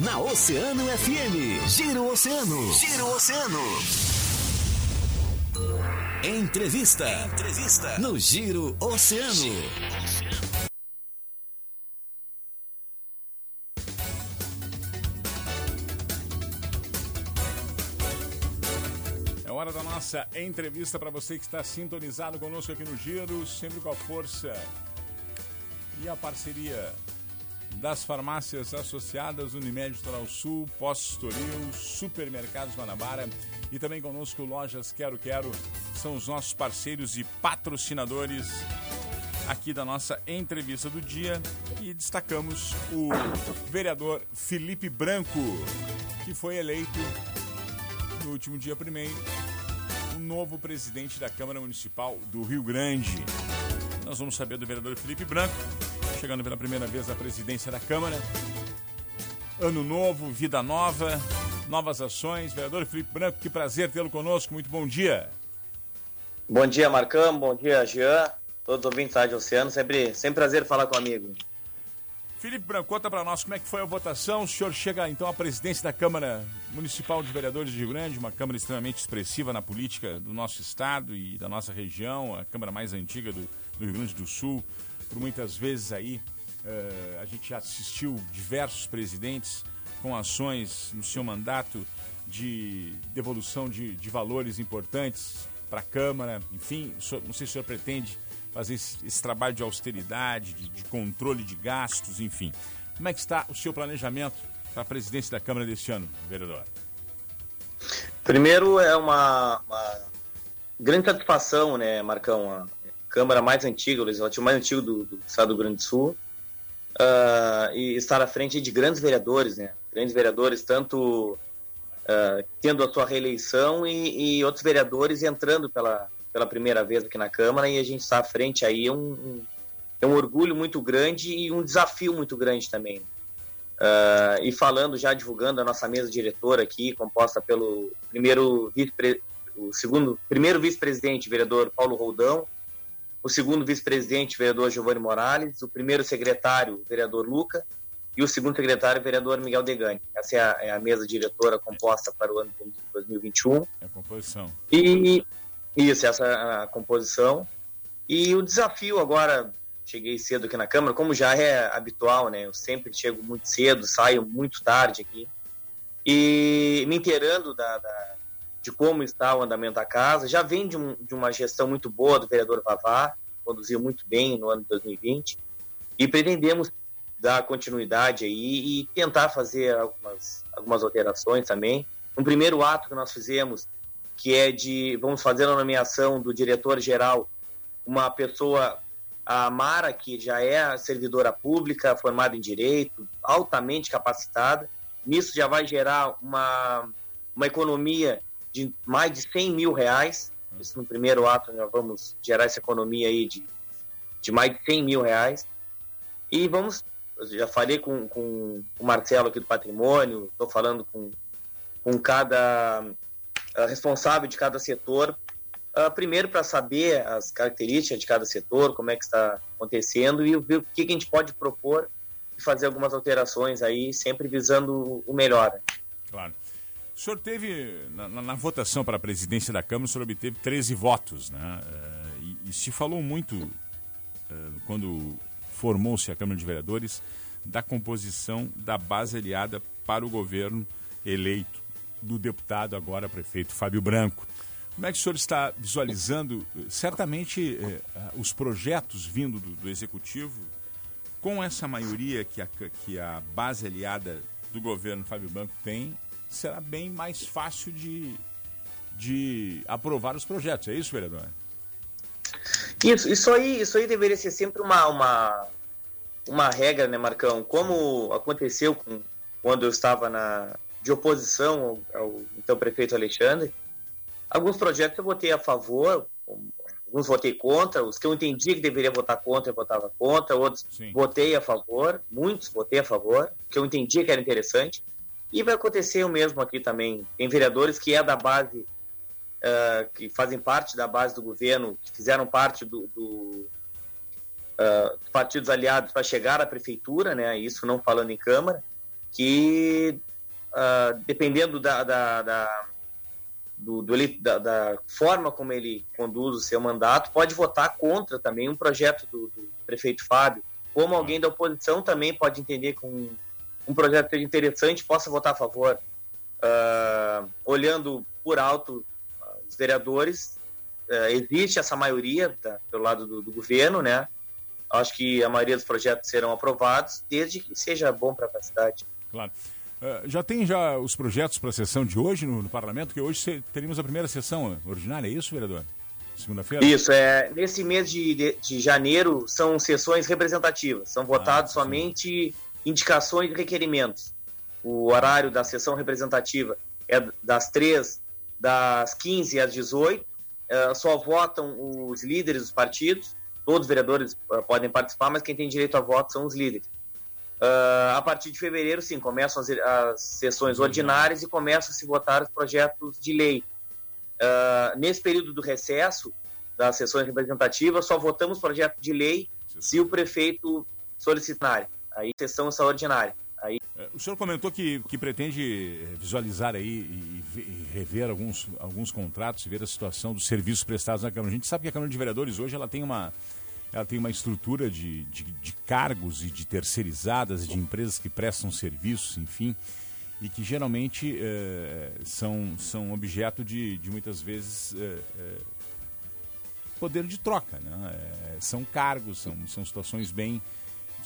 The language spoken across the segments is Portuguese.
Na Oceano FM. Giro Oceano. Giro Oceano. Entrevista. Entrevista. No Giro Oceano. É hora da nossa entrevista para você que está sintonizado conosco aqui no Giro, sempre com a força e a parceria das farmácias associadas Unimed Litoral Sul, Postos Toril, Supermercados Guanabara e também conosco Lojas Quero Quero, são os nossos parceiros e patrocinadores aqui da nossa entrevista do dia e destacamos o vereador Felipe Branco, que foi eleito no último dia primeiro o novo presidente da Câmara Municipal do Rio Grande. Nós vamos saber do vereador Felipe Branco, chegando pela primeira vez à presidência da Câmara. Ano novo, vida nova, novas ações. Vereador Felipe Branco, que prazer tê-lo conosco. Muito bom dia. Bom dia, Marcão. Bom dia, Jean. Todos os ouvintes da Rádio Oceano. Sempre, sempre prazer falar com amigo. Felipe Branco, conta para nós como é que foi a votação. O senhor chega então à presidência da Câmara Municipal de Vereadores de Rio Grande, uma Câmara extremamente expressiva na política do nosso estado e da nossa região, a Câmara mais antiga do, do Rio Grande do Sul. Por muitas vezes aí uh, a gente já assistiu diversos presidentes com ações no seu mandato de devolução de, de valores importantes para a Câmara. Enfim, não sei se o senhor pretende fazer esse, esse trabalho de austeridade, de, de, controle de gastos, enfim. Como é que está o seu planejamento para a presidência da Câmara deste ano, vereador? Primeiro, é uma, uma grande satisfação, né, Marcão? Câmara mais antiga, o legislativo mais antigo do, do Estado do Rio Grande do Sul, uh, e estar à frente de grandes vereadores, né? Grandes vereadores, tanto uh, tendo a sua reeleição e, e outros vereadores entrando pela, pela primeira vez aqui na Câmara e a gente está à frente aí, é um, um, é um orgulho muito grande e um desafio muito grande também. Uh, e falando, já divulgando a nossa mesa diretora aqui, composta pelo primeiro vice o segundo, primeiro vice-presidente, vereador Paulo Roldão, o segundo vice-presidente, vereador Giovanni Morales, o primeiro secretário, vereador Luca, e o segundo secretário, vereador Miguel Degani. Essa é a, é a mesa diretora composta para o ano de 2021. É a composição. E isso, essa é a composição. E o desafio agora, cheguei cedo aqui na Câmara, como já é habitual, né? Eu sempre chego muito cedo, saio muito tarde aqui. E me inteirando da, da de como está o andamento da casa. Já vem de, um, de uma gestão muito boa do vereador Vavá, conduziu muito bem no ano de 2020. E pretendemos dar continuidade aí e tentar fazer algumas, algumas alterações também. Um primeiro ato que nós fizemos que é de vamos fazer a nomeação do diretor-geral, uma pessoa, a Mara, que já é servidora pública, formada em direito, altamente capacitada. Nisso já vai gerar uma, uma economia de mais de 100 mil reais. Isso no primeiro ato nós vamos gerar essa economia aí de, de mais de 100 mil reais. E vamos, já falei com, com o Marcelo aqui do Patrimônio, estou falando com, com cada responsável de cada setor, uh, primeiro para saber as características de cada setor, como é que está acontecendo e ver o que, que a gente pode propor e fazer algumas alterações aí, sempre visando o melhor. Claro. O senhor teve, na, na, votação para a presidência da Câmara, o senhor obteve 13 votos, né? Uh, e, e, se falou muito, uh, quando formou-se a Câmara de Vereadores, da composição da base aliada para o governo eleito do deputado, agora prefeito Fábio Branco. Como é que o senhor está visualizando, certamente, eh, os projetos vindo do, do, Executivo, com essa maioria que a, que a base aliada do governo Fábio Branco tem, será bem mais fácil de, de aprovar os projetos. É isso, vereador? Isso, isso, aí, isso aí deveria ser sempre uma, uma, uma regra, né, Marcão? Como aconteceu com, quando eu estava na, de oposição ao, ao então prefeito Alexandre, alguns projetos eu votei a favor, alguns votei contra, os que eu entendi que deveria votar contra, eu votava contra, outros Sim. votei a favor, muitos votei a favor, que eu entendia que era interessante. E vai acontecer o mesmo aqui também. Tem vereadores que é da base, uh, que fazem parte da base do governo, que fizeram parte do, do uh, dos partidos aliados para chegar à prefeitura, né? Isso não falando em Câmara que, uh, dependendo da, da, da do, do da, da, forma como ele conduz o seu mandato, pode votar contra também um projeto do, do prefeito Fábio, como alguém da oposição também pode entender que um, projeto seja interessante possa votar a favor. Uh, olhando por alto os vereadores, uh, existe essa maioria tá, pelo lado do, do, governo, né? Acho que a maioria dos projetos serão aprovados, desde que seja bom para a cidade. Claro. Uh, já tem já os projetos para a sessão de hoje no, no Parlamento, que hoje teríamos a primeira sessão ordinária, é isso, vereador? Segunda-feira? Isso, é. Nesse mês de, de, de, janeiro são sessões representativas, são votados ah, somente indicações e requerimentos. O horário da sessão representativa é das 3 das 15 às 18. Uh, é, só votam os líderes dos partidos. Todos os vereadores uh, podem participar, mas quem tem direito a voto são os líderes. Uh, a partir de fevereiro, sim, começam as, as sessões ordinárias e começam a se votar os projetos de lei. nesse período do recesso das sessões representativas, só votamos projeto de lei se o prefeito solicitar. Aí, sessão extraordinária. Aí... É, o senhor comentou que, que pretende visualizar aí e, e, rever alguns, alguns contratos e ver a situação dos serviços prestados na Câmara. A gente sabe que a Câmara de Vereadores hoje ela tem uma, ela tem uma estrutura de, de, de cargos e de terceirizadas, de empresas que prestam serviços, enfim, e que geralmente é, são, são objeto de, de muitas vezes é, poder de troca. Né? são cargos, são, são situações bem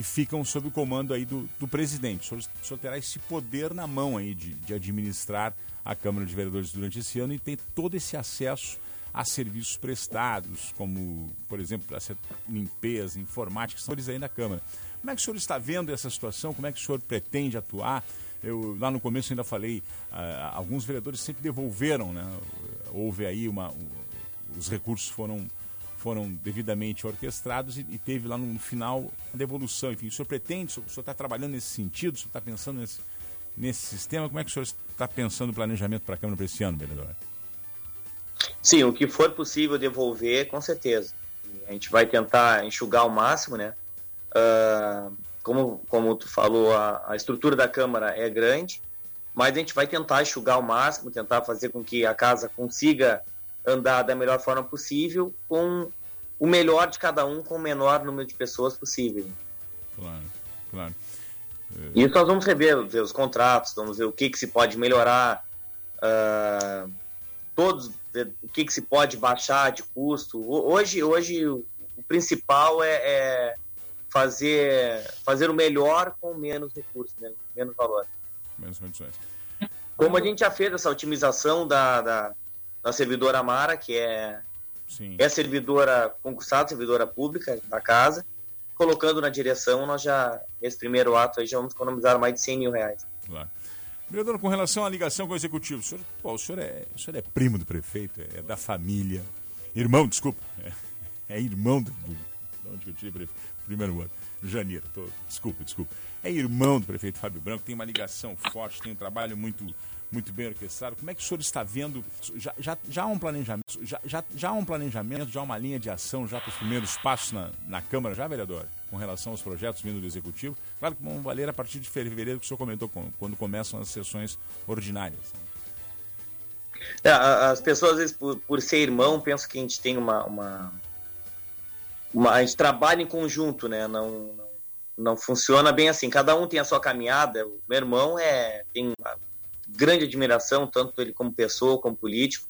que ficam sob o comando aí do, do presidente. O senhor, terá esse poder na mão aí de, de administrar a Câmara de Vereadores durante esse ano e ter todo esse acesso a serviços prestados, como, por exemplo, limpeza, informática, são eles aí na Câmara. Como é que o senhor está vendo essa situação? Como é que o senhor pretende atuar? Eu lá no começo ainda falei, ah, alguns vereadores sempre devolveram, né? Houve aí uma, os recursos foram foram devidamente orquestrados e, e, teve lá no final a devolução. Enfim, o senhor pretende, o senhor está trabalhando nesse sentido, o senhor está pensando nesse, nesse sistema? Como é que o senhor está pensando o planejamento para a Câmara para esse ano, vereador? Sim, o que for possível devolver, com certeza. A gente vai tentar enxugar ao máximo, né? Uh, como, como tu falou, a, a estrutura da Câmara é grande, mas a gente vai tentar enxugar ao máximo, tentar fazer com que a casa consiga andar da melhor forma possível, com o melhor de cada um, com o menor número de pessoas possível. Claro, claro. E isso nós vamos rever, ver os contratos, vamos ver o que, que se pode melhorar, uh, todos, o que, que se pode baixar de custo. Hoje, hoje o, o principal é, é, fazer, fazer o melhor com menos recursos, menos, menos valor. Menos condições. Como a gente já fez essa otimização da, da, da servidora Mara, que é, Sim. é servidora concursada, servidora pública da casa, colocando na direção, nós já, nesse primeiro ato, aí, já vamos economizar mais de 100 mil reais. Claro. Vereador, com relação à ligação com o executivo, o senhor, pô, o senhor, é, o senhor é primo do prefeito, é, é da família, irmão, desculpa, é, é irmão do, do, onde eu tive primeiro ano, janeiro, tô, desculpa, desculpa, é irmão do prefeito Fábio Branco, tem uma ligação forte, tem um trabalho muito muito bem orquestrado. Como é que o senhor está vendo? Já, já, já há um planejamento, já, já, já há um planejamento, já uma linha de ação já para os primeiros passos na, na Câmara, já, vereador? Com relação aos projetos vindo do Executivo? Claro que vão valer a partir de fevereiro, que o senhor comentou, quando começam as sessões ordinárias. É, as pessoas, às vezes, por, por ser irmão, pensam que a gente tem uma, uma, uma, A gente trabalha em conjunto, né? Não, não, não funciona bem assim. Cada um tem a sua caminhada. O meu irmão é, tem grande admiração, tanto ele como pessoa, como político,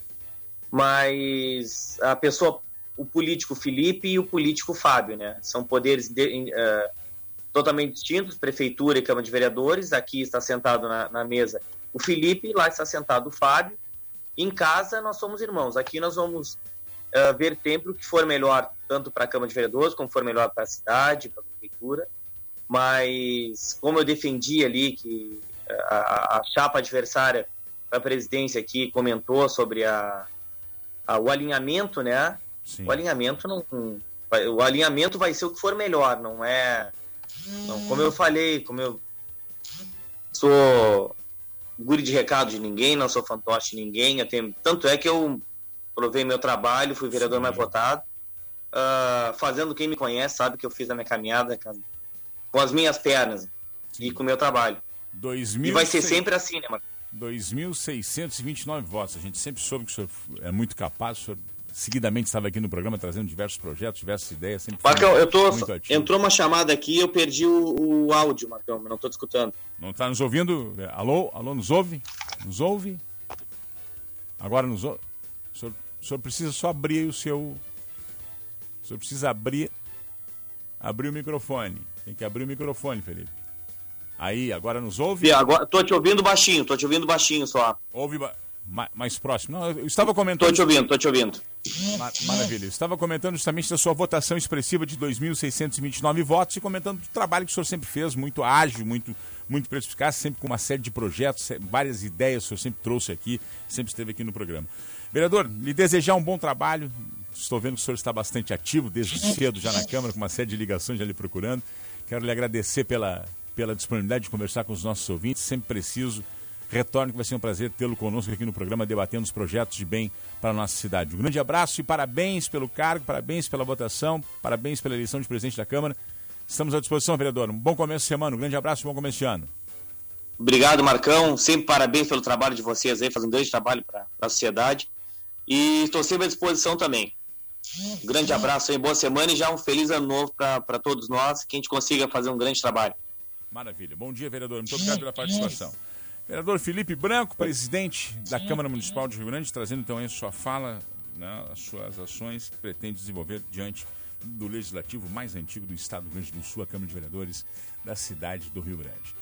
mas a pessoa, o político Felipe e o político Fábio, né? São poderes de, uh, totalmente distintos, prefeitura e Câmara de Vereadores, aqui está sentado na, na mesa o Felipe, lá está sentado o Fábio, em casa nós somos irmãos, aqui nós vamos uh, ver sempre o que for melhor, tanto para a Câmara de Vereadores, como for melhor para a cidade, para a prefeitura, mas como eu defendi ali que a, a chapa adversária da presidência aqui comentou sobre a, a o alinhamento, né? Sim. O alinhamento não, o alinhamento vai ser o que for melhor, não é? Não, como eu falei, como eu sou guri de recado de ninguém, não sou fantoche de ninguém, tenho, tanto é que eu provei meu trabalho, fui vereador Sim. mais votado, uh, fazendo quem me conhece sabe que eu fiz a minha caminhada com as minhas pernas Sim. e com o meu trabalho. E vai ser sempre assim, né, Marcão? 2.629 votos. A gente sempre soube que o senhor é muito capaz, o senhor seguidamente estava aqui no programa trazendo diversos projetos, diversas ideias. Sempre Marcão, eu tô. Entrou uma chamada aqui eu perdi o, o áudio, Marcão, não estou escutando. Não está nos ouvindo? Alô? Alô, nos ouve? Nos ouve? Agora nos ouve? O senhor, o senhor precisa só abrir o seu. O senhor precisa abrir. Abrir o microfone. Tem que abrir o microfone, Felipe. Aí, agora nos ouve? E agora, tô te ouvindo baixinho, tô te ouvindo baixinho só. Ouve ba... mais próximo. Não, eu estava comentando. Tô te ouvindo, tô te ouvindo. Mar maravilha. Eu estava comentando justamente da sua votação expressiva de 2.629 votos e comentando do trabalho que o senhor sempre fez, muito ágil, muito, muito perspicaz, sempre com uma série de projetos, várias ideias o senhor sempre trouxe aqui, sempre esteve aqui no programa. Vereador, lhe desejar um bom trabalho. Estou vendo que o senhor está bastante ativo desde cedo já na Câmara, com uma série de ligações já lhe procurando. Quero lhe agradecer pela, pela disponibilidade de conversar com os nossos ouvintes. Sempre preciso. Retorne, que vai ser um prazer tê-lo conosco aqui no programa, debatendo os projetos de bem para a nossa cidade. Um grande abraço e parabéns pelo cargo, parabéns pela votação, parabéns pela eleição de presidente da Câmara. Estamos à disposição, vereador. Um bom começo de semana, um grande abraço e um bom começo de ano. Obrigado, Marcão. Sempre parabéns pelo trabalho de vocês aí, fazendo um grande trabalho para a sociedade. E estou sempre à disposição também. Um grande abraço aí, boa semana e já um feliz ano novo para todos nós, que a gente consiga fazer um grande trabalho. Maravilha. Bom dia, vereador. Muito obrigado pela participação. Vereador Felipe Branco, presidente da Câmara Municipal de Rio Grande, trazendo então aí a sua fala, né, as suas ações que pretende desenvolver diante do legislativo mais antigo do estado do Rio Grande do Sul, a Câmara de Vereadores da cidade do Rio Grande.